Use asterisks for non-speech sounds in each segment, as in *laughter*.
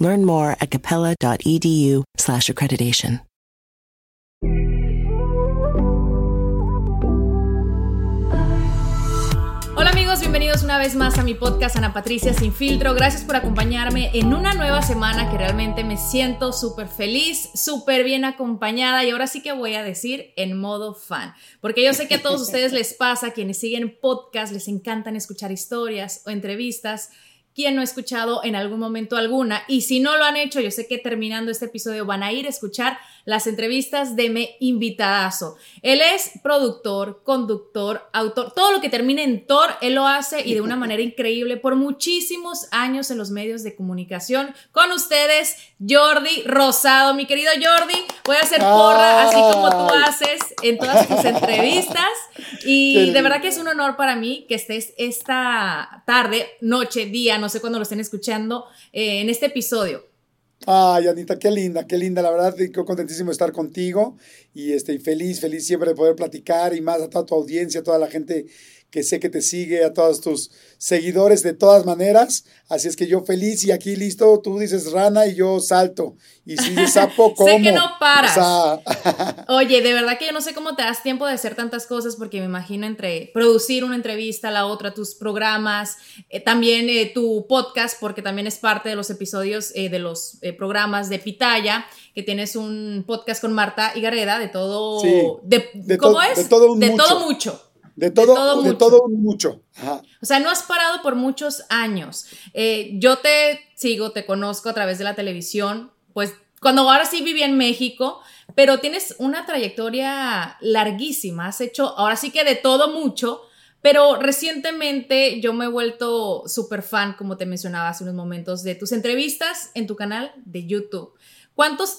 Learn more at capella.edu/slash accreditation. Hola amigos, bienvenidos una vez más a mi podcast Ana Patricia Sin Filtro. Gracias por acompañarme en una nueva semana que realmente me siento súper feliz, súper bien acompañada y ahora sí que voy a decir en modo fan, porque yo sé que a todos *laughs* ustedes les pasa, quienes siguen podcast, les encantan escuchar historias o entrevistas quien no ha escuchado en algún momento alguna. Y si no lo han hecho, yo sé que terminando este episodio van a ir a escuchar las entrevistas de mi invitadazo. Él es productor, conductor, autor, todo lo que termine en Thor, él lo hace y de una *laughs* manera increíble por muchísimos años en los medios de comunicación. Con ustedes, Jordi Rosado. Mi querido Jordi, voy a hacer porra así como tú haces en todas tus *laughs* entrevistas. Y de verdad que es un honor para mí que estés esta tarde, noche, día, no sé cuándo lo estén escuchando, eh, en este episodio. Ay, Anita, qué linda, qué linda, la verdad, contentísimo de estar contigo y estoy feliz, feliz siempre de poder platicar y más a toda tu audiencia, a toda la gente que sé que te sigue, a todos tus seguidores de todas maneras. Así es que yo feliz y aquí listo, tú dices rana y yo salto. Y si dices sapo, ¿cómo? *laughs* sé que no paras. *laughs* *laughs* Oye, de verdad que yo no sé cómo te das tiempo de hacer tantas cosas porque me imagino entre producir una entrevista, la otra, tus programas, eh, también eh, tu podcast, porque también es parte de los episodios eh, de los programas de Pitaya, que tienes un podcast con Marta Gareda de todo... de, ¿Cómo es? De todo, de todo mucho. De todo, de todo, mucho. O sea, no has parado por muchos años. Eh, yo te sigo, te conozco a través de la televisión, pues cuando ahora sí viví en México, pero tienes una trayectoria larguísima. Has hecho ahora sí que de todo mucho. Pero recientemente yo me he vuelto súper fan, como te mencionaba hace unos momentos, de tus entrevistas en tu canal de YouTube.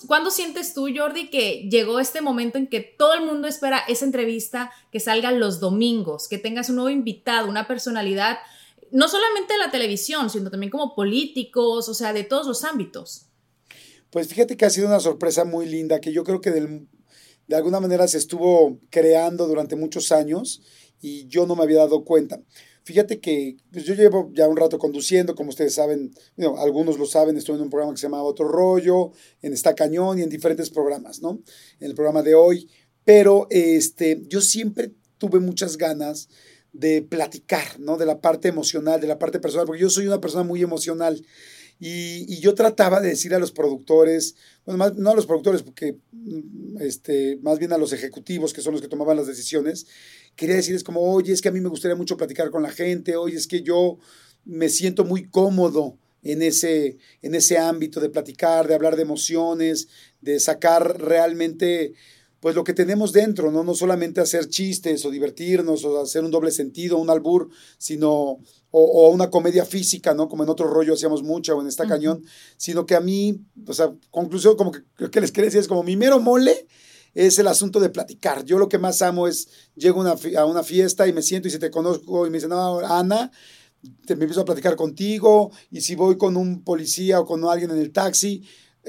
¿Cuándo sientes tú, Jordi, que llegó este momento en que todo el mundo espera esa entrevista que salga los domingos, que tengas un nuevo invitado, una personalidad, no solamente de la televisión, sino también como políticos, o sea, de todos los ámbitos? Pues fíjate que ha sido una sorpresa muy linda, que yo creo que de alguna manera se estuvo creando durante muchos años y yo no me había dado cuenta. Fíjate que pues yo llevo ya un rato conduciendo, como ustedes saben, algunos lo saben, estuve en un programa que se llama Otro Rollo, en Esta Cañón y en diferentes programas, ¿no? En el programa de hoy. Pero este, yo siempre tuve muchas ganas de platicar, ¿no? De la parte emocional, de la parte personal, porque yo soy una persona muy emocional. Y, yo trataba de decir a los productores, bueno, más, no a los productores, porque mm, este, más bien a los ejecutivos, que son los que tomaban las decisiones, quería decirles como, oye, es que a mí me gustaría mucho platicar con la gente, oye, es que yo me siento muy cómodo en ese, en ese ámbito de platicar, de hablar de emociones, de sacar realmente pues lo que tenemos dentro, ¿no? No solamente hacer chistes o divertirnos o hacer un doble sentido, un albur, sino, o, una comedia física, ¿no? Como en otro rollo hacíamos mucho o en esta cañón, sino que a mí, o sea, conclusión, como que, que les quería decir, es como mi mero mole es el asunto de platicar. Yo lo que más amo es, llego a una fiesta y me siento y si te conozco y me dicen, no, Ana, te, me empiezo a platicar contigo y si voy con un policía o con alguien en el taxi,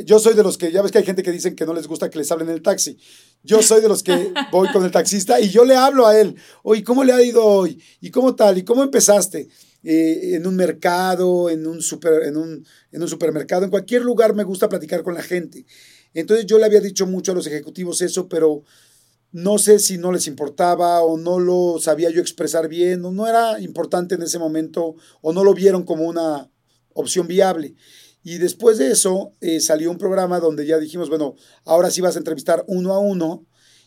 yo soy de los que, ya ves que hay gente que dicen que no les gusta que les hablen en el taxi. Yo soy de los que voy con el taxista y yo le hablo a él. Oye, ¿cómo le ha ido hoy? ¿Y cómo tal? ¿Y cómo empezaste? Eh, en un mercado, en un, super, en, un, en un supermercado, en cualquier lugar me gusta platicar con la gente. Entonces yo le había dicho mucho a los ejecutivos eso, pero no sé si no les importaba o no lo sabía yo expresar bien o no era importante en ese momento o no lo vieron como una opción viable. Y después de eso eh, salió un programa donde ya dijimos, bueno, ahora sí vas a entrevistar uno a uno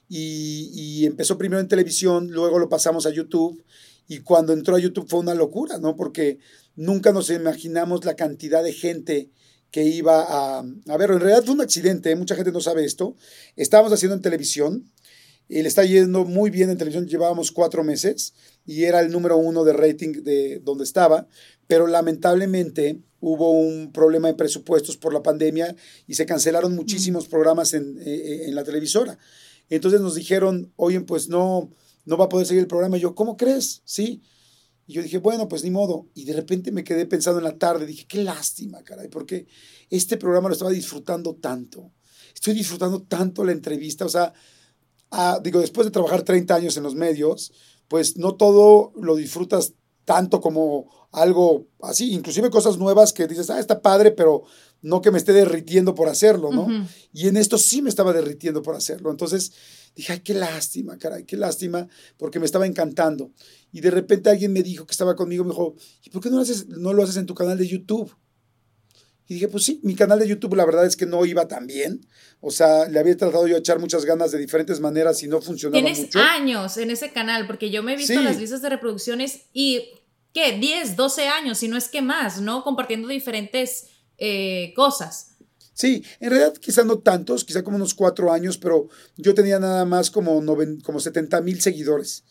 y, empezó primero en televisión, luego lo pasamos a YouTube y cuando entró a YouTube fue una locura, ¿no? Porque nunca nos imaginamos la cantidad de gente que iba a, a verlo. En realidad fue un accidente, ¿eh? mucha gente no sabe esto. Estábamos haciendo en televisión, y le está yendo muy bien en televisión, llevábamos cuatro meses y era el número uno de rating de donde estaba, pero lamentablemente hubo un problema de presupuestos por la pandemia y se cancelaron muchísimos programas en, eh, en la televisora. Entonces nos dijeron, oye, pues no, no va a poder seguir el programa. Y yo, ¿cómo crees? Sí. Y yo dije, bueno, pues ni modo. Y de repente me quedé pensando en la tarde, dije, qué lástima, caray, porque este programa lo estaba disfrutando tanto. Estoy disfrutando tanto la entrevista, o sea, ah, digo, después de trabajar 30 años en los medios, pues no todo lo disfrutas tanto como algo así, inclusive cosas nuevas que dices, ah, está padre, pero no que me esté derritiendo por hacerlo, ¿no? Y en esto sí me estaba derritiendo por hacerlo. Entonces dije, ay, qué lástima, caray, qué lástima, porque me estaba encantando. Y de repente alguien me dijo que estaba conmigo, me dijo, ¿y por qué no lo haces, no lo haces en tu canal de YouTube? Y dije, pues sí, mi canal de YouTube la verdad es que no iba tan bien. O sea, le había tratado yo a echar muchas ganas de diferentes maneras y no funcionaba Tienes años en ese canal, porque yo me he visto las listas de reproducciones y, ¿qué? 10, 12 años, si no es que más, ¿no? Compartiendo diferentes eh, cosas. Sí, en realidad quizá no tantos, quizá como unos cuatro años, pero yo tenía nada más como, como 70 mil seguidores.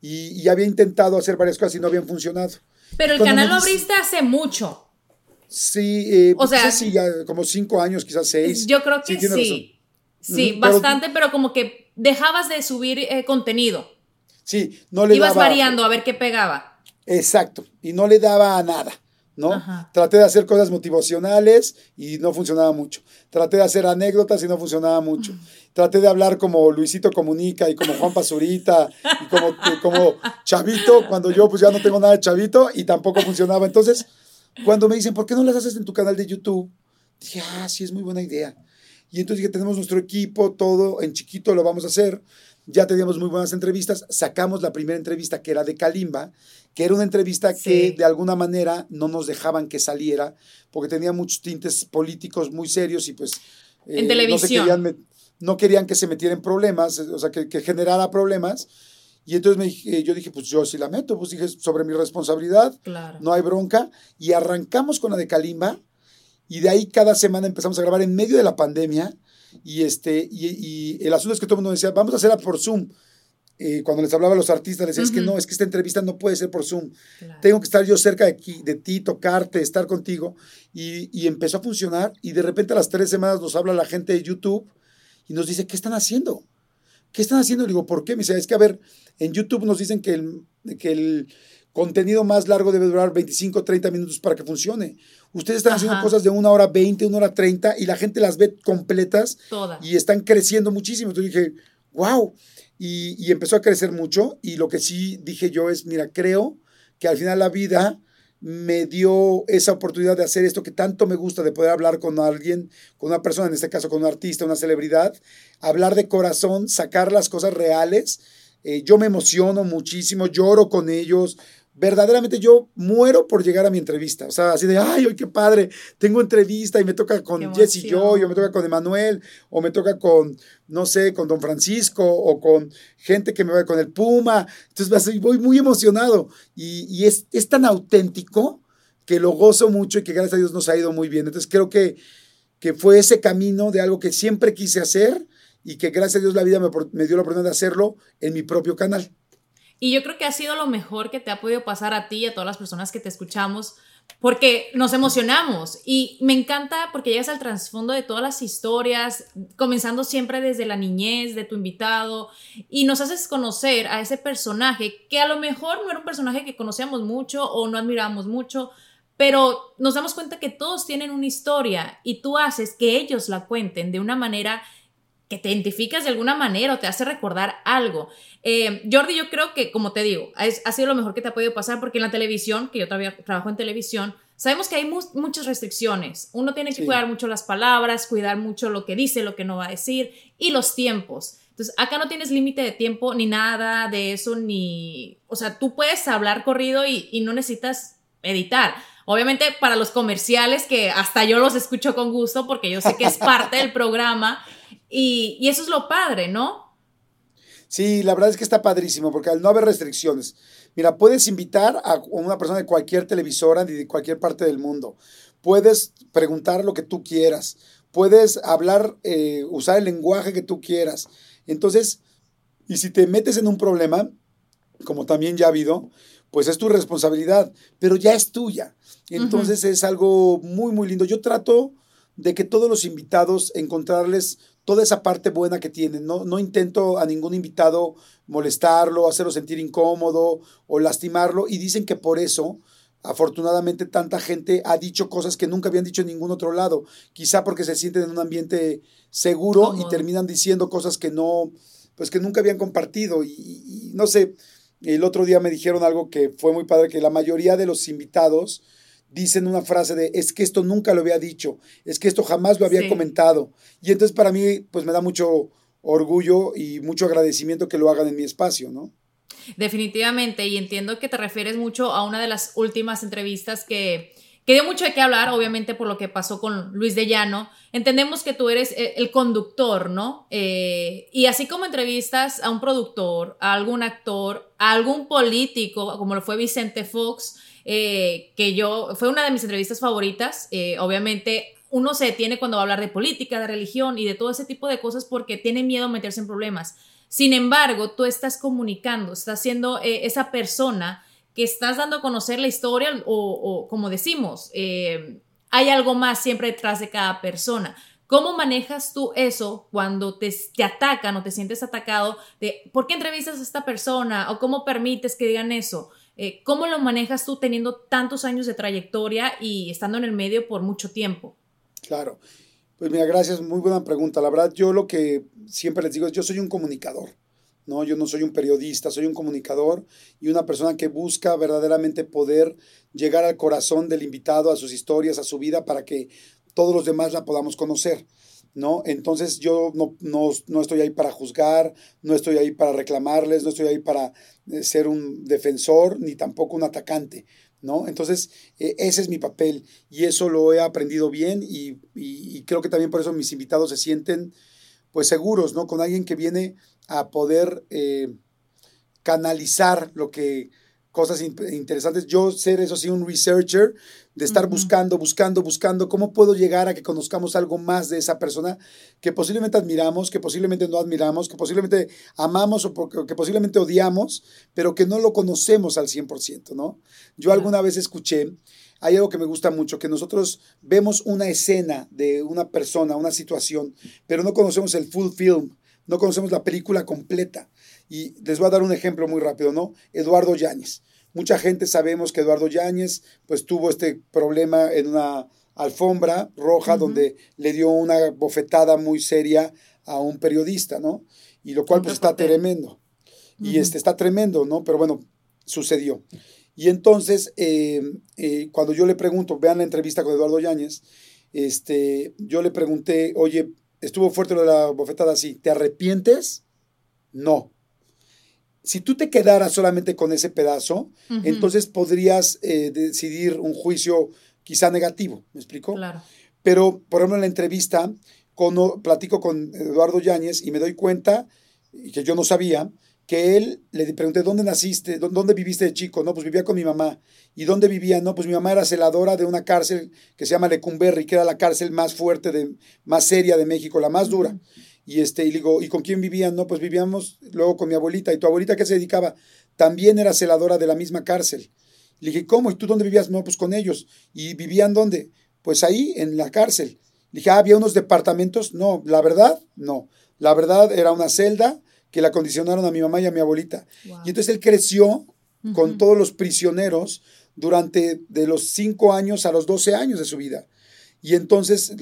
Y, y, había intentado hacer varias cosas y no habían funcionado. Pero el canal lo abriste hace mucho. Sí, eh, o sea, sí, ya como cinco años, quizás seis. Yo creo que sí. Sí, bastante, pero, como que dejabas de subir eh, contenido. Sí, no le Ibas variando a ver qué pegaba. Exacto, y no le daba a nada, ¿no? Traté de hacer cosas motivacionales y no funcionaba mucho. Traté de hacer anécdotas y no funcionaba mucho. Traté de hablar como Luisito Comunica y como Juan Pazurita y como, como *laughs* Chavito, cuando yo pues ya no tengo nada de Chavito y tampoco funcionaba. Entonces, cuando me dicen, ¿por qué no las haces en tu canal de YouTube? Dije, ah, sí, es muy buena idea. Y entonces dije, tenemos nuestro equipo, todo en chiquito lo vamos a hacer. Ya teníamos muy buenas entrevistas. Sacamos la primera entrevista que era de Kalimba, que era una entrevista que de alguna manera no nos dejaban que saliera, porque tenía muchos tintes políticos muy serios y pues... en televisión. No, querían, no, querían, que se metiera en problemas, o sea, que, que generara problemas. Y entonces me, yo dije, pues yo sí la meto, pues dije, sobre mi responsabilidad, no hay bronca. Y arrancamos con la de Kalimba y de ahí cada semana empezamos a grabar en medio de la pandemia. Y, este, y, el asunto es que todo el mundo decía, vamos a hacerla por Zoom. Eh, cuando les hablaba a los artistas, les decía, es que no, es que esta entrevista no puede ser por Zoom. Tengo que estar yo cerca de, aquí, de ti, tocarte, estar contigo. Y, y empezó a funcionar. Y de repente a las tres semanas nos habla la gente de YouTube y nos dice, ¿qué están haciendo? ¿Qué están haciendo? Le digo, ¿por qué? Me dice, es que a ver, en YouTube nos dicen que el, que el contenido más largo debe durar 25, 30 minutos para que funcione. Ustedes están haciendo cosas de una hora 20, una hora 30 y la gente las ve completas y están creciendo muchísimo. Entonces dije, wow. Y, y empezó a crecer mucho y lo que sí dije yo es, mira, creo que al final la vida me dio esa oportunidad de hacer esto que tanto me gusta, de poder hablar con alguien, con una persona, en este caso con un artista, una celebridad, hablar de corazón, sacar las cosas reales. Eh, yo me emociono muchísimo, lloro con ellos, verdaderamente yo muero por llegar a mi entrevista. O sea, así de, ay, qué padre, tengo entrevista y me toca con Jesse Joy, o me toca con Emanuel, o me toca con, no sé, con Don Francisco, o con gente que me va con el Puma. Entonces voy muy emocionado. Y, y es, es tan auténtico que lo gozo mucho y que gracias a Dios nos ha ido muy bien. Entonces creo que, que fue ese camino de algo que siempre quise hacer y que gracias a Dios la vida me, me dio la oportunidad de hacerlo en mi propio canal. Y yo creo que ha sido lo mejor que te ha podido pasar a ti y a todas las personas que te escuchamos, porque nos emocionamos. Y me encanta porque llegas al trasfondo de todas las historias, comenzando siempre desde la niñez de tu invitado y nos haces conocer a ese personaje que a lo mejor no era un personaje que conocíamos mucho o no admirábamos mucho, pero nos damos cuenta que todos tienen una historia y tú haces que ellos la cuenten de una manera que te identificas de alguna manera o te hace recordar algo. Eh, Jordi, yo creo que, como te digo, ha sido lo mejor que te ha podido pasar porque en la televisión, que yo todavía trabajo en televisión, sabemos que hay muchas restricciones. Uno tiene que cuidar mucho las palabras, cuidar mucho lo que dice, lo que no va a decir y los tiempos. Entonces, acá no tienes límite de tiempo ni nada de eso, ni... O sea, tú puedes hablar corrido y, y no necesitas editar. Obviamente para los comerciales, que hasta yo los escucho con gusto porque yo sé que es parte del *laughs* programa, y, eso es lo padre, ¿no? Sí, la verdad es que está padrísimo, porque al no haber restricciones, mira, puedes invitar a una persona de cualquier televisora, de cualquier parte del mundo. Puedes preguntar lo que tú quieras. Puedes hablar, eh, usar el lenguaje que tú quieras. Entonces, y si te metes en un problema, como también ya ha habido, pues es tu responsabilidad, pero ya es tuya. Entonces es algo muy, muy lindo. Yo trato de que todos los invitados encontrarles toda esa parte buena que tienen. No, no intento a ningún invitado molestarlo, hacerlo sentir incómodo o lastimarlo. Y dicen que por eso, afortunadamente, tanta gente ha dicho cosas que nunca habían dicho en ningún otro lado. Quizá porque se sienten en un ambiente seguro y terminan diciendo cosas que no, pues que nunca habían compartido. y no sé, el otro día me dijeron algo que fue muy padre, que la mayoría de los invitados dicen una frase de, es que esto nunca lo había dicho, es que esto jamás lo había comentado. Y entonces para mí, pues me da mucho orgullo y mucho agradecimiento que lo hagan en mi espacio, ¿no? Definitivamente, y entiendo que te refieres mucho a una de las últimas entrevistas que, que dio mucho de qué hablar, obviamente por lo que pasó con Luis de Llano. Entendemos que tú eres eh, el conductor, ¿no? Eh, y así como entrevistas a un productor, a algún actor, a algún político, como lo fue Vicente Fox, eh, que yo, fue una de mis entrevistas favoritas, obviamente uno se detiene cuando va a hablar de política, de religión y de todo ese tipo de cosas porque tiene miedo a meterse en problemas. Sin embargo, tú estás comunicando, estás siendo esa persona que estás dando a conocer la historia o, como decimos, eh, hay algo más siempre detrás de cada persona. ¿Cómo manejas tú eso cuando te, te, atacan o te sientes atacado de por qué entrevistas a esta persona o cómo permites que digan eso? Eh, ¿Cómo lo manejas tú teniendo tantos años de trayectoria y estando en el medio por mucho tiempo? Claro. Pues mira, gracias, muy buena pregunta. La verdad, yo lo que siempre les digo es, yo soy un comunicador. ¿no? Yo no soy un periodista, soy un comunicador y una persona que busca verdaderamente poder llegar al corazón del invitado, a sus historias, a su vida, para que todos los demás la podamos conocer. ¿No? Entonces yo no, no, estoy ahí para juzgar, no estoy ahí para reclamarles, no estoy ahí para eh, ser un defensor ni tampoco un atacante, ¿no? Entonces e, ese es mi papel y eso lo he aprendido bien y, y, creo que también por eso mis invitados se sienten pues seguros, ¿no? Con alguien que viene a poder eh, canalizar lo que cosas interesantes. Yo ser, eso sí, un researcher, de estar buscando, buscando, buscando cómo puedo llegar a que conozcamos algo más de esa persona que posiblemente admiramos, que posiblemente no admiramos, que posiblemente amamos o que posiblemente odiamos, pero que no lo conocemos al 100%, ¿no? Yo alguna vez escuché, hay algo que me gusta mucho, que nosotros vemos una escena de una persona, una situación, pero no conocemos el full film, no conocemos la película completa. Y les voy a dar un ejemplo muy rápido, ¿no? Eduardo Yáñez. Mucha gente sabemos que Eduardo Yáñez pues tuvo este problema en una alfombra roja donde le dio una bofetada muy seria a un periodista, ¿no? Y lo cual pues está tremendo. Y este está tremendo, ¿no? Pero bueno, sucedió. Y entonces, eh, eh, cuando yo le pregunto, vean la entrevista con Eduardo Yáñez, este, yo le pregunté, oye, estuvo fuerte lo de la bofetada así, ¿te arrepientes? No. Si tú te quedaras solamente con ese pedazo, entonces podrías eh, decidir un juicio quizá negativo, ¿me explico? Claro. Pero, por ejemplo, en la entrevista, cuando platico con Eduardo Yáñez y me doy cuenta, que yo no sabía, que él le pregunté, ¿dónde naciste? ¿Dónde viviste de chico? No, pues vivía con mi mamá. ¿Y dónde vivía? No, pues mi mamá era celadora de una cárcel que se llama Lecumberri, que era la cárcel más fuerte, de, más seria de México, la más dura. Y, este, y digo, ¿y con quién vivían? No, pues vivíamos luego con mi abuelita. ¿Y tu abuelita qué se dedicaba? También era celadora de la misma cárcel. Le dije, ¿cómo? ¿Y tú dónde vivías? No, pues con ellos. ¿Y vivían dónde? Pues ahí, en la cárcel. Le dije, ah, ¿había unos departamentos? No, la verdad, no. La verdad era una celda que la condicionaron a mi mamá y a mi abuelita. Y entonces él creció con todos los prisioneros durante de los 5 años a los 12 años de su vida. Y entonces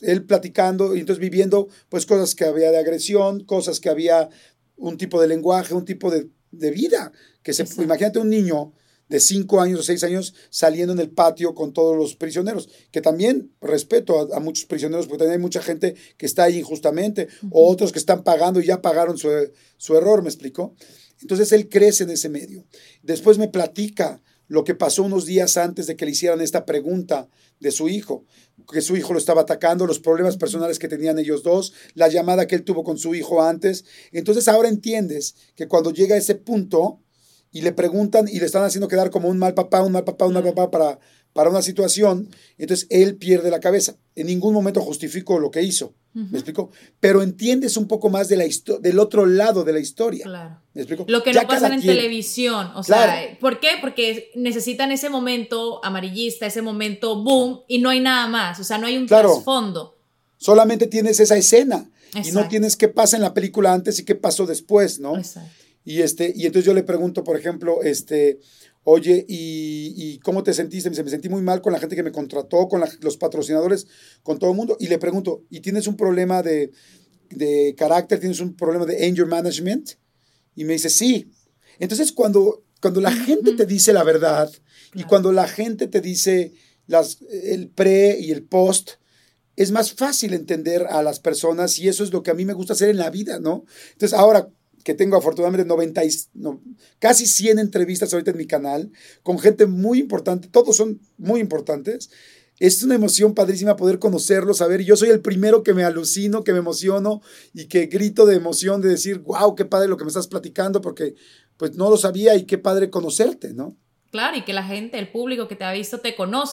él platicando y entonces viviendo pues cosas que había de agresión, cosas que había un tipo de lenguaje, un tipo de, vida. Que se, imagínate un niño de cinco años o seis años saliendo en el patio con todos los prisioneros, que también respeto a, muchos prisioneros, porque también hay mucha gente que está ahí injustamente, o otros que están pagando y ya pagaron su, error, ¿me explicó? Entonces él crece en ese medio. Después me platica lo que pasó unos días antes de que le hicieran esta pregunta de su hijo, que su hijo lo estaba atacando, los problemas personales que tenían ellos dos, la llamada que él tuvo con su hijo antes. Entonces ahora entiendes que cuando llega a ese punto y le preguntan y le están haciendo quedar como un mal papá, un mal papá, un mal papá para, para una situación, entonces él pierde la cabeza. En ningún momento justifico lo que hizo. ¿Me explico? Pero entiendes un poco más de la del otro lado de la historia. Claro. ¿Me explico? Lo que no pasa en televisión. O sea, ¿por qué? Porque necesitan ese momento amarillista, ese momento boom, y no hay nada más. O sea, no hay un trasfondo. Solamente tienes esa escena. Y no tienes qué pasa en la película antes y qué pasó después, ¿no? Exacto. Y, este, y entonces yo le pregunto, por ejemplo, este, Oye, ¿y, cómo te sentiste? Me, me sentí muy mal con la gente que me contrató, con los patrocinadores, con todo el mundo. Y le pregunto, ¿y tienes un problema de, carácter? ¿Tienes un problema de anger management? Y me dice, sí. Entonces, cuando, cuando la gente te dice la verdad y cuando la gente te dice las, el pre y el post, es más fácil entender a las personas y eso es lo que a mí me gusta hacer en la vida, ¿no? Entonces, ahora, que tengo afortunadamente 90 casi 100 entrevistas ahorita en mi canal con gente muy importante, todos son muy importantes. Es una emoción padrísima poder conocerlos, saber, yo soy el primero que me alucino, que me emociono y que grito de emoción de decir, wow, qué padre lo que me estás platicando, porque pues no lo sabía y qué padre conocerte, ¿no? Claro, y que la gente, el público que te ha visto te conoce.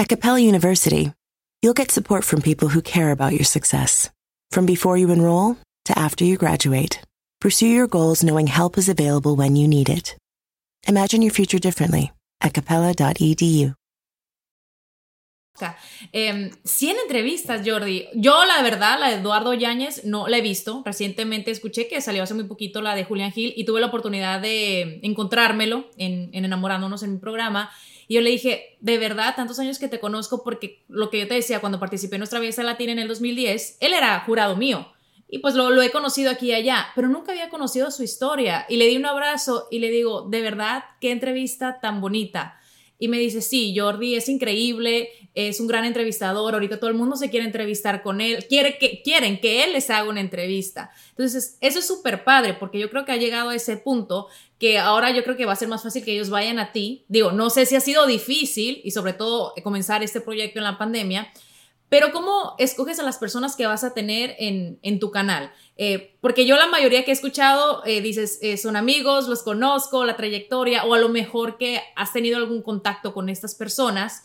At Capella University, you'll get support from people who care about your success. From before you enroll to after you graduate, pursue your goals knowing help is available when you need it. Imagine your future differently at capella.edu. Eh, 100 entrevistas, Jordi. Yo, la verdad, la de Eduardo Yáñez no la he visto. Recientemente escuché que salió hace muy poquito la de Julián Gil y tuve la oportunidad de encontrármelo en, en Enamorándonos en mi programa. Y yo le dije, de verdad, tantos años que te conozco, porque lo que yo te decía cuando participé en nuestra Belleza Latina en el 2010, él era jurado mío. Y pues lo, lo, he conocido aquí y allá, pero nunca había conocido su historia. Y le di un abrazo y le digo, de verdad, qué entrevista tan bonita. Y me dice, sí, Jordi es increíble, es un gran entrevistador, ahorita todo el mundo se quiere entrevistar con él, quiere que, quieren que él les haga una entrevista. Entonces, eso es súper padre, porque yo creo que ha llegado a ese punto que ahora yo creo que va a ser más fácil que ellos vayan a ti. Digo, no sé si ha sido difícil y sobre todo comenzar este proyecto en la pandemia, pero ¿cómo escoges a las personas que vas a tener en, en tu canal? Eh, porque yo la mayoría que he escuchado eh, dices, eh, son amigos, los conozco, la trayectoria, o a lo mejor que has tenido algún contacto con estas personas,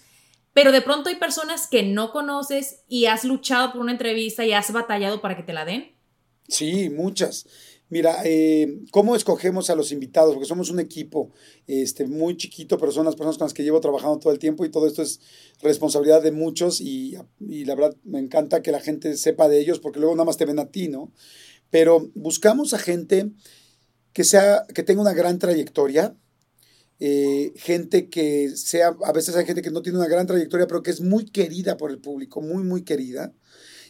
pero de pronto hay personas que no conoces y has luchado por una entrevista y has batallado para que te la den. Sí, muchas. Mira, eh, ¿cómo escogemos a los invitados? Porque somos un equipo este, muy chiquito, pero son las personas con las que llevo trabajando todo el tiempo y todo esto es responsabilidad de muchos y, la verdad me encanta que la gente sepa de ellos porque luego nada más te ven a ti, ¿no? Pero buscamos a gente que, sea, que tenga una gran trayectoria, eh, gente que sea, a veces hay gente que no tiene una gran trayectoria, pero que es muy querida por el público, muy, muy querida.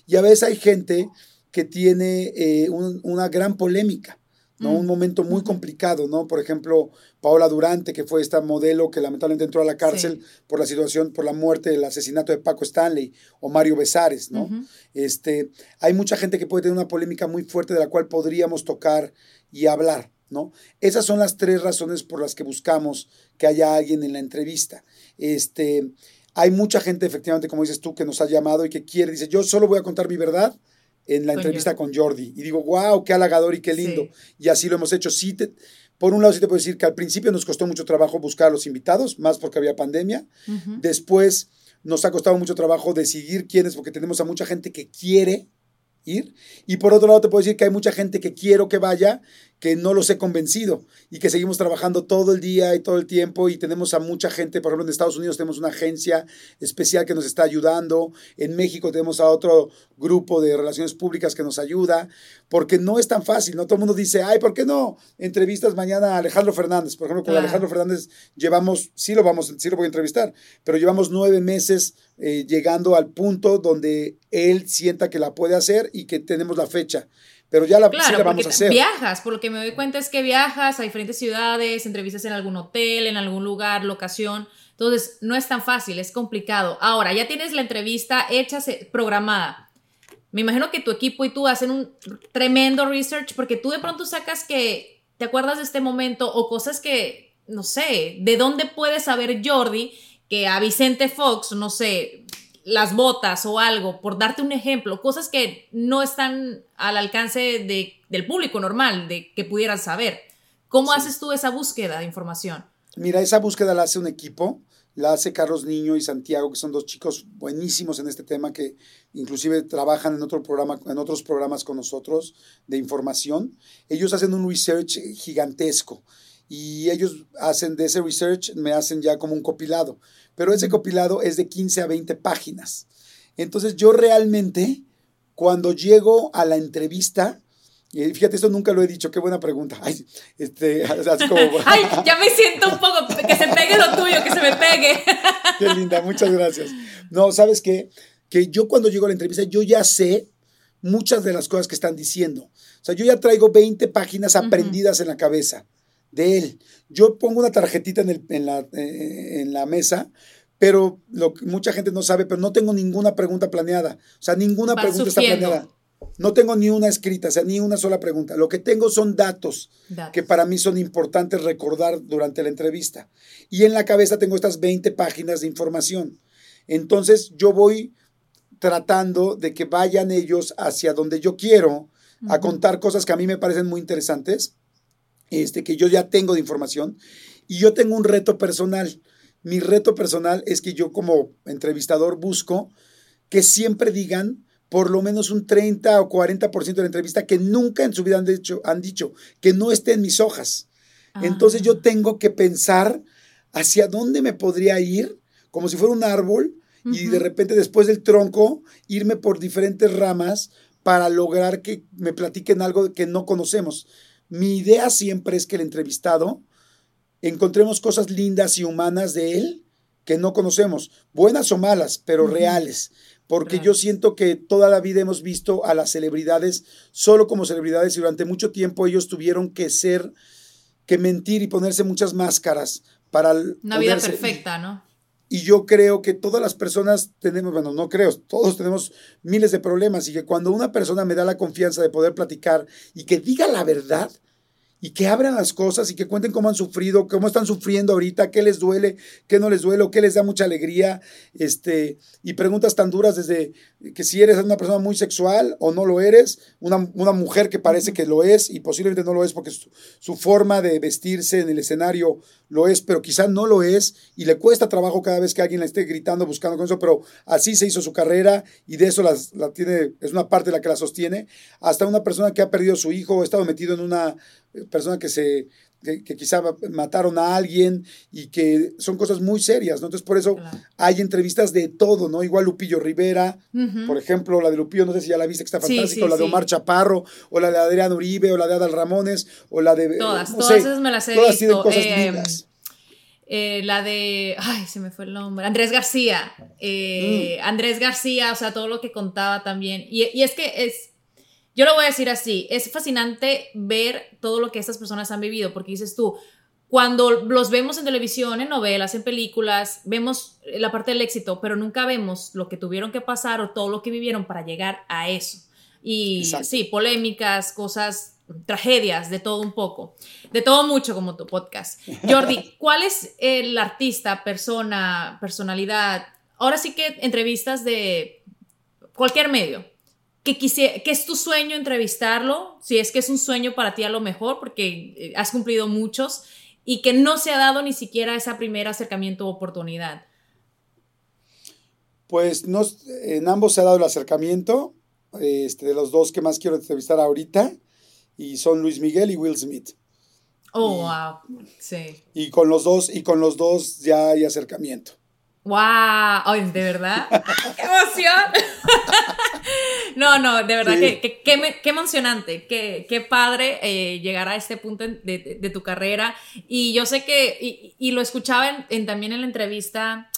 Y a veces hay gente que tiene eh, una gran polémica, ¿no? Un mm. momento muy complicado, ¿no? Por ejemplo, Paola Durante, que fue esta modelo que lamentablemente entró a la cárcel por la situación, por la muerte, el asesinato de Paco Stanley o Mario Besares, ¿no? este, hay mucha gente que puede tener una polémica muy fuerte de la cual podríamos tocar y hablar, ¿no? Esas son las tres razones por las que buscamos que haya alguien en la entrevista. Este, hay mucha gente, efectivamente, como dices tú, que nos ha llamado y que quiere, dice, yo solo voy a contar mi verdad, en la entrevista con Jordi. Y digo, wow, qué halagador y qué lindo. Y así lo hemos hecho. Sí, por un lado sí te puedo decir que al principio nos costó mucho trabajo buscar a los invitados, más porque había pandemia. Después nos ha costado mucho trabajo decidir quiénes, porque tenemos a mucha gente que quiere ir. Y por otro lado te puedo decir que hay mucha gente que quiero que vaya, que no los he convencido y que seguimos trabajando todo el día y todo el tiempo y tenemos a mucha gente, por ejemplo en Estados Unidos tenemos una agencia especial que nos está ayudando, en México tenemos a otro grupo de relaciones públicas que nos ayuda, porque no es tan fácil, ¿no? Todo el mundo dice, ay, ¿por qué no entrevistas mañana a Alejandro Fernández? Por ejemplo, con Alejandro Fernández llevamos, sí lo vamos, sí lo voy a entrevistar, pero llevamos nueve meses eh, llegando al punto donde él sienta que la puede hacer y que tenemos la fecha pero ya la, sí la vamos a hacer. Viajas, por lo que me doy cuenta es que viajas a diferentes ciudades, entrevistas en algún hotel, en algún lugar, locación. Entonces, no es tan fácil, es complicado. Ahora, ya tienes la entrevista hecha, programada. Me imagino que tu equipo y tú hacen un tremendo research porque tú de pronto sacas que te acuerdas de este momento o cosas que, no sé, de dónde puedes saber Jordi que a Vicente Fox, no sé, las botas o algo, por darte un ejemplo, cosas que no están al alcance de, del público normal, de que pudieras saber. ¿Cómo haces tú esa búsqueda de información? Mira, esa búsqueda la hace un equipo, la hace Carlos Niño y Santiago, que son dos chicos buenísimos en este tema, que inclusive trabajan en, otro programa, en otros programas con nosotros de información. Ellos hacen un research gigantesco y ellos hacen de ese research, me hacen ya como un copilado pero ese copilado es de 15 a 20 páginas. Entonces yo realmente, cuando llego a la entrevista, y fíjate, esto nunca lo he dicho, qué buena pregunta. Ay, este, *laughs* *laughs* Ay, ya me siento un poco, que se pegue lo tuyo, que se me pegue. *laughs* qué linda, muchas gracias. No, ¿sabes qué? Que yo cuando llego a la entrevista, yo ya sé muchas de las cosas que están diciendo. O sea, yo ya traigo 20 páginas aprendidas en la cabeza de él. Yo pongo una tarjetita en, el, en, la, eh, en la mesa, pero lo que mucha gente no sabe, pero no tengo ninguna pregunta planeada. O sea, ninguna pregunta está planeada. No tengo ni una escrita, o sea, ni una sola pregunta. Lo que tengo son datos, que para mí son importantes recordar durante la entrevista. Y en la cabeza tengo estas 20 páginas de información. Entonces yo voy tratando de que vayan ellos hacia donde yo quiero a contar cosas que a mí me parecen muy interesantes este, que yo ya tengo de información. Y yo tengo un reto personal. Mi reto personal es que yo como entrevistador busco que siempre digan por lo menos un 30 o 40% de la entrevista que nunca en su vida han dicho, han dicho que no esté en mis hojas. Entonces yo ah. tengo que pensar hacia dónde me podría ir, como si fuera un árbol, y de repente después del tronco irme por diferentes ramas para lograr que me platiquen algo que no conocemos. Mi idea siempre es que el entrevistado encontremos cosas lindas y humanas de él que no conocemos, buenas o malas, pero reales. Porque yo siento que toda la vida hemos visto a las celebridades solo como celebridades y durante mucho tiempo ellos tuvieron que ser, que mentir y ponerse muchas máscaras para... Una vida perfecta, ¿no? Y yo creo que todas las personas tenemos, bueno, no creo, todos tenemos miles de problemas y que cuando una persona me da la confianza de poder platicar y que diga la verdad, y que abran las cosas y que cuenten cómo han sufrido, cómo están sufriendo ahorita, qué les duele, qué no les duele, o qué les da mucha alegría, este, y preguntas tan duras desde que si eres una persona muy sexual o no lo eres, una, mujer que parece que lo es y posiblemente no lo es porque su, forma de vestirse en el escenario lo es, pero quizá no lo es y le cuesta trabajo cada vez que alguien le esté gritando, buscando con eso, pero así se hizo su carrera y de eso la tiene, es una parte de la que la sostiene, hasta una persona que ha perdido su hijo o ha estado metido en una persona que se que, quizá mataron a alguien y que son cosas muy serias, ¿no? Entonces, por eso hay entrevistas de todo, ¿no? Igual Lupillo Rivera, por ejemplo, la de Lupillo, no sé si ya la viste, que está fantástica, o la de Omar Chaparro, o la de Adrián Uribe, o la de Adal Ramones, o la de... Todas, todas esas me las he todas visto. Tienen cosas eh. Eh, la de, ay, se me fue el nombre, Andrés García, eh, mm. Andrés García, o sea, todo lo que contaba también. Y, y es que es, yo lo voy a decir así, es fascinante ver todo lo que estas personas han vivido, porque dices tú, cuando los vemos en televisión, en novelas, en películas, vemos la parte del éxito, pero nunca vemos lo que tuvieron que pasar o todo lo que vivieron para llegar a eso. Y sí, polémicas, cosas, tragedias, de todo un poco, de todo mucho como tu podcast. *laughs* Jordi, ¿cuál es el artista, persona, personalidad? Ahora sí que entrevistas de cualquier medio que, que es tu sueño entrevistarlo, si es que es un sueño para ti a lo mejor, porque eh, has cumplido muchos, y que no se ha dado ni siquiera esa primera acercamiento o oportunidad? Pues no, en ambos se ha dado el acercamiento, este, de los dos que más quiero entrevistar ahorita, y son Luis Miguel y Will Smith. Oh, wow. Sí. Y con los dos, y con los dos ya hay acercamiento. ¡Wow! Ay, ¿De verdad? *laughs* ¡Qué emoción! *laughs* no, no, de verdad, que, qué emocionante, qué, qué padre eh, llegar a este punto de, de, tu carrera. Y yo sé que, y, y lo escuchaba en, también en la entrevista,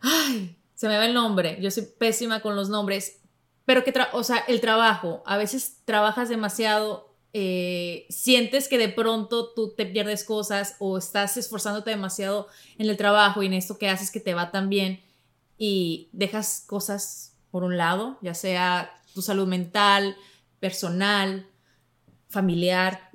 ay, se me va el nombre, yo soy pésima con los nombres, pero que, o sea, el trabajo, a veces trabajas demasiado eh, sientes que de pronto tú te pierdes cosas o estás esforzándote demasiado en el trabajo y en esto que haces que te va tan bien y dejas cosas por un lado, ya sea tu salud mental, personal, familiar.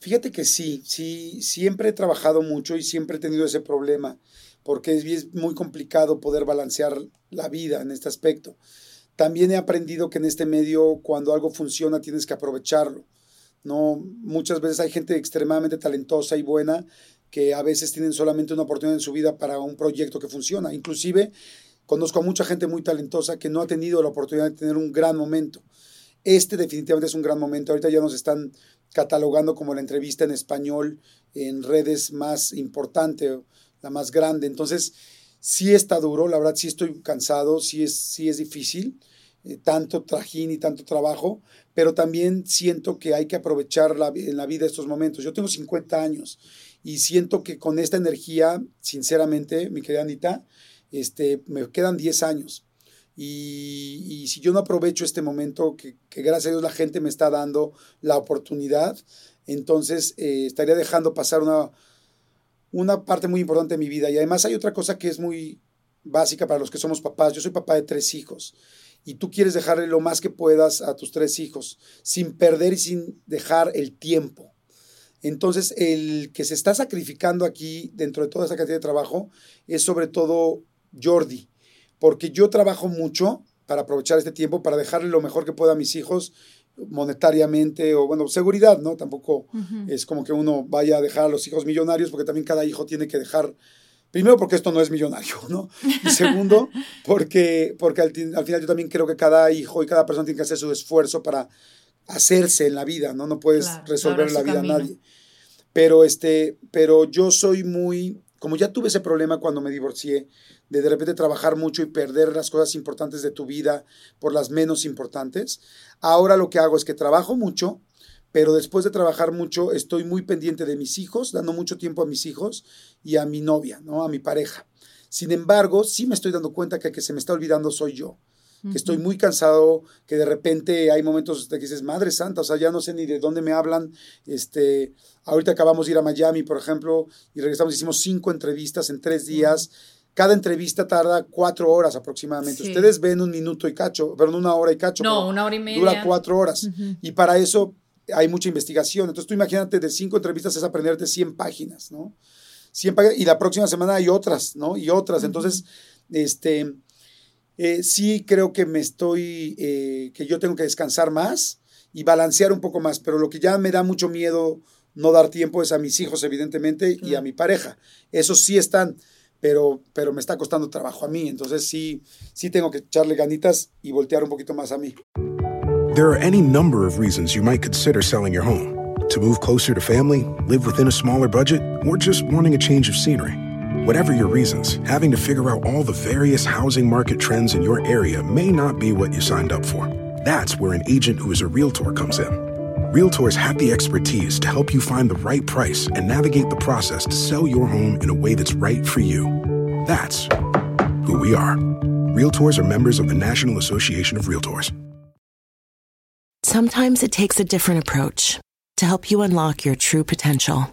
Fíjate que sí, sí, siempre he trabajado mucho y siempre he tenido ese problema, porque es muy complicado poder balancear la vida en este aspecto. También he aprendido que en este medio, cuando algo funciona, tienes que aprovecharlo. No, muchas veces hay gente extremadamente talentosa y buena que a veces tienen solamente una oportunidad en su vida para un proyecto que funciona. Inclusive conozco a mucha gente muy talentosa que no ha tenido la oportunidad de tener un gran momento. Este definitivamente es un gran momento. Ahorita ya nos están catalogando como la entrevista en español en redes más importante, la más grande. Entonces, sí está duro, la verdad sí estoy cansado, sí es, sí es difícil, eh, tanto trajín y tanto trabajo, pero también siento que hay que aprovechar la, en la vida estos momentos. Yo tengo 50 años y siento que con esta energía, sinceramente, mi querida Anita, este, me quedan 10 años. Y, si yo no aprovecho este momento que, gracias a Dios la gente me está dando la oportunidad, entonces eh, estaría dejando pasar una, una parte muy importante de mi vida. Y además hay otra cosa que es muy básica para los que somos papás. Yo soy papá de tres hijos y tú quieres dejarle lo más que puedas a tus tres hijos, sin perder y sin dejar el tiempo. Entonces, el que se está sacrificando aquí dentro de toda esa cantidad de trabajo es sobre todo Jordi, porque yo trabajo mucho para aprovechar este tiempo, para dejarle lo mejor que pueda a mis hijos monetariamente o bueno, seguridad, ¿no? Tampoco es como que uno vaya a dejar a los hijos millonarios porque también cada hijo tiene que dejar, primero porque esto no es millonario, ¿no? Y segundo *laughs* porque, porque al, final yo también creo que cada hijo y cada persona tiene que hacer su esfuerzo para hacerse en la vida, ¿no? No puedes resolver la vida a nadie. Pero, este, pero yo soy muy, como ya tuve ese problema cuando me divorcié, de de repente trabajar mucho y perder las cosas importantes de tu vida por las menos importantes. Ahora lo que hago es que trabajo mucho, pero después de trabajar mucho estoy muy pendiente de mis hijos, dando mucho tiempo a mis hijos y a mi novia, ¿no? A mi pareja. Sin embargo, sí me estoy dando cuenta que el que se me está olvidando soy yo que estoy muy cansado, que de repente hay momentos de que dices, Madre Santa, o sea, ya no sé ni de dónde me hablan. Este, ahorita acabamos de ir a Miami, por ejemplo, y regresamos, hicimos cinco entrevistas en tres días. Cada entrevista tarda cuatro horas aproximadamente. Ustedes ven un minuto y cacho, perdón, una hora y cacho. No, una hora y media. Dura cuatro horas. Y para eso hay mucha investigación. Entonces tú imagínate, de cinco entrevistas es aprenderte 100 páginas, ¿no? 100 páginas, y la próxima semana hay otras, ¿no? Y otras. Entonces, este, eh, sí creo que me estoy, eh, que yo tengo que descansar más y balancear un poco más, pero lo que ya me da mucho miedo no dar tiempo es a mis hijos, evidentemente, y a mi pareja. Esos sí están pero, pero me está costando trabajo a mí. Entonces sí, sí tengo que echarle ganitas y voltear un poquito más a mí. There are any number of reasons you might consider selling your home. To move closer to family, live within a smaller budget, or just wanting a change of scenery. Whatever your reasons, having to figure out all the various housing market trends in your area may not be what you signed up for. That's where an agent who is a realtor comes in. Realtors have the expertise to help you find the right price and navigate the process to sell your home in a way that's right for you. That's who we are. Realtors are members of the National Association of Realtors. Sometimes it takes a different approach to help you unlock your true potential.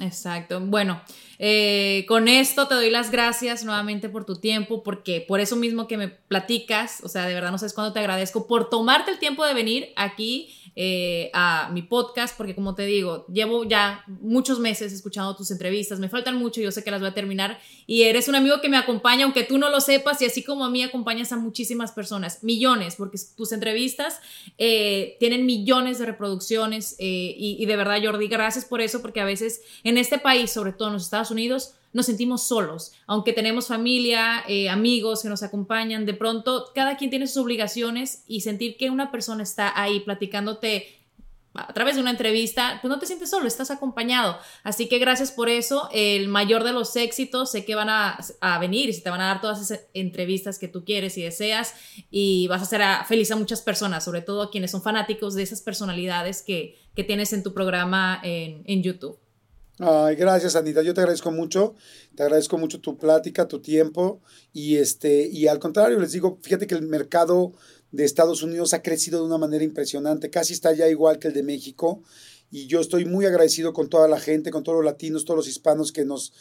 Exacto. Bueno, eh, con esto te doy las gracias nuevamente por tu tiempo, porque por eso mismo que me platicas, o sea, de verdad no sabes cuándo te agradezco por tomarte el tiempo de venir aquí eh, a mi podcast, porque como te digo, llevo ya muchos meses escuchando tus entrevistas, me faltan mucho, yo sé que las voy a terminar y eres un amigo que me acompaña, aunque tú no lo sepas, y así como a mí acompañas a muchísimas personas, millones, porque tus entrevistas eh, tienen millones de reproducciones eh, y, y de verdad, Jordi, gracias por eso, porque a veces en este país, sobre todo en los Estados Unidos, nos sentimos solos, aunque tenemos familia, eh, amigos que nos acompañan, de pronto cada quien tiene sus obligaciones y sentir que una persona está ahí platicándote a través de una entrevista, pues no te sientes solo, estás acompañado. Así que gracias por eso. El mayor de los éxitos, sé que van a, venir y se te van a dar todas esas entrevistas que tú quieres y deseas y vas a hacer feliz a muchas personas, sobre todo a quienes son fanáticos de esas personalidades que, tienes en tu programa en, en YouTube. Ay, gracias, Anita. Yo te agradezco mucho. Te agradezco mucho tu plática, tu tiempo. Y, este, y al contrario, les digo, fíjate que el mercado de Estados Unidos ha crecido de una manera impresionante. Casi está ya igual que el de México. Y yo estoy muy agradecido con toda la gente, con todos los latinos, todos los hispanos que, nos,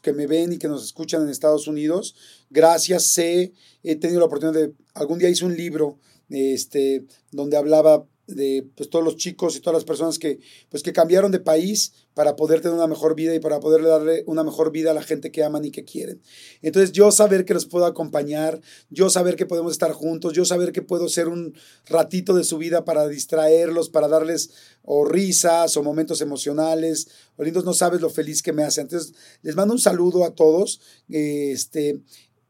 que me ven y que nos escuchan en Estados Unidos. Gracias, sé, he tenido la oportunidad de, algún día hice un libro este, donde hablaba de pues, todos los chicos y todas las personas que, pues, que cambiaron de país para poder tener una mejor vida y para poder darle una mejor vida a la gente que aman y que quieren. Entonces yo saber que los puedo acompañar, yo saber que podemos estar juntos, yo saber que puedo ser un ratito de su vida para distraerlos, para darles o risas o momentos emocionales, o lindos, no sabes lo feliz que me hace. Entonces les mando un saludo a todos. Este,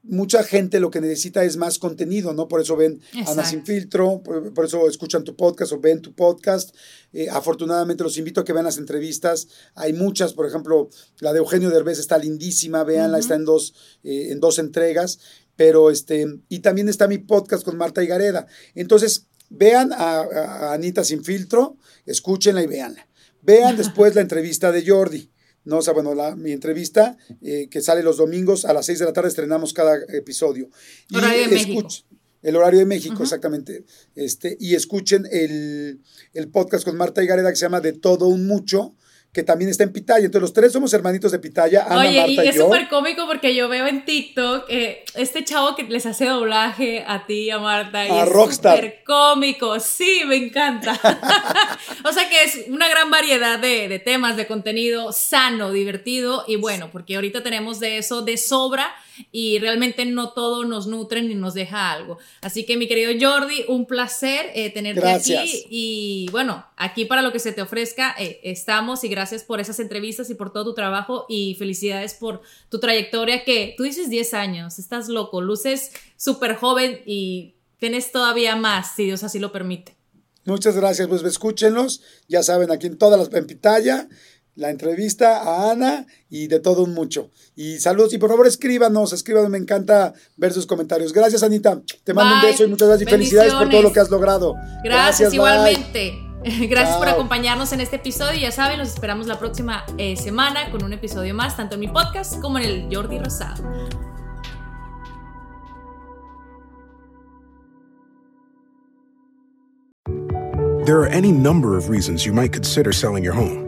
mucha gente lo que necesita es más contenido, ¿no? Por eso ven Ana Sin Filtro, por, eso escuchan tu podcast o ven tu podcast. Eh, afortunadamente los invito a que vean las entrevistas. Hay muchas, por ejemplo, la de Eugenio Derbez está lindísima, véanla, está en dos, eh, en dos entregas. Pero este, y también está mi podcast con Marta Higareda. Entonces, vean a, a Anita Sin Filtro, escúchenla y véanla. Vean *laughs* después la entrevista de Jordi. No, o sea, bueno, la, mi entrevista eh, que sale los domingos a las 6 de la tarde estrenamos cada episodio. Horario de México. El horario de México, exactamente. Este, y escuchen el, el podcast con Marta Gareda que se llama De Todo Un Mucho, que también está en Pitaya. Entonces, los tres somos hermanitos de Pitaya. Oye, y, es súper cómico porque yo veo en TikTok eh, este chavo que les hace doblaje a ti, a Marta. Y a es Súper cómico. Sí, me encanta. *laughs* o sea que es una gran variedad de, de temas, de contenido sano, divertido y bueno, porque ahorita tenemos de eso de sobra y realmente no todo nos nutre ni nos deja algo. Así que mi querido Jordi, un placer eh, tenerte aquí y bueno, aquí para lo que se te ofrezca eh, estamos y gracias por esas entrevistas y por todo tu trabajo y felicidades por tu trayectoria que tú dices 10 años, estás loco, luces súper joven y tienes todavía más si Dios así lo permite. Muchas gracias, pues escúchenlos, ya saben, aquí en todas las en Pitaya, la entrevista a Ana y de todo un mucho. Y saludos y por favor escríbanos, escríbanos, me encanta ver sus comentarios. Gracias Anita, te mando un beso y muchas gracias y felicidades por todo lo que has logrado. Gracias, igualmente. *laughs* Gracias por acompañarnos en este episodio. Ya saben, los esperamos la próxima eh, semana con un episodio más, tanto en mi podcast como en el Jordi Rosado. There are any number of reasons you might consider selling your home.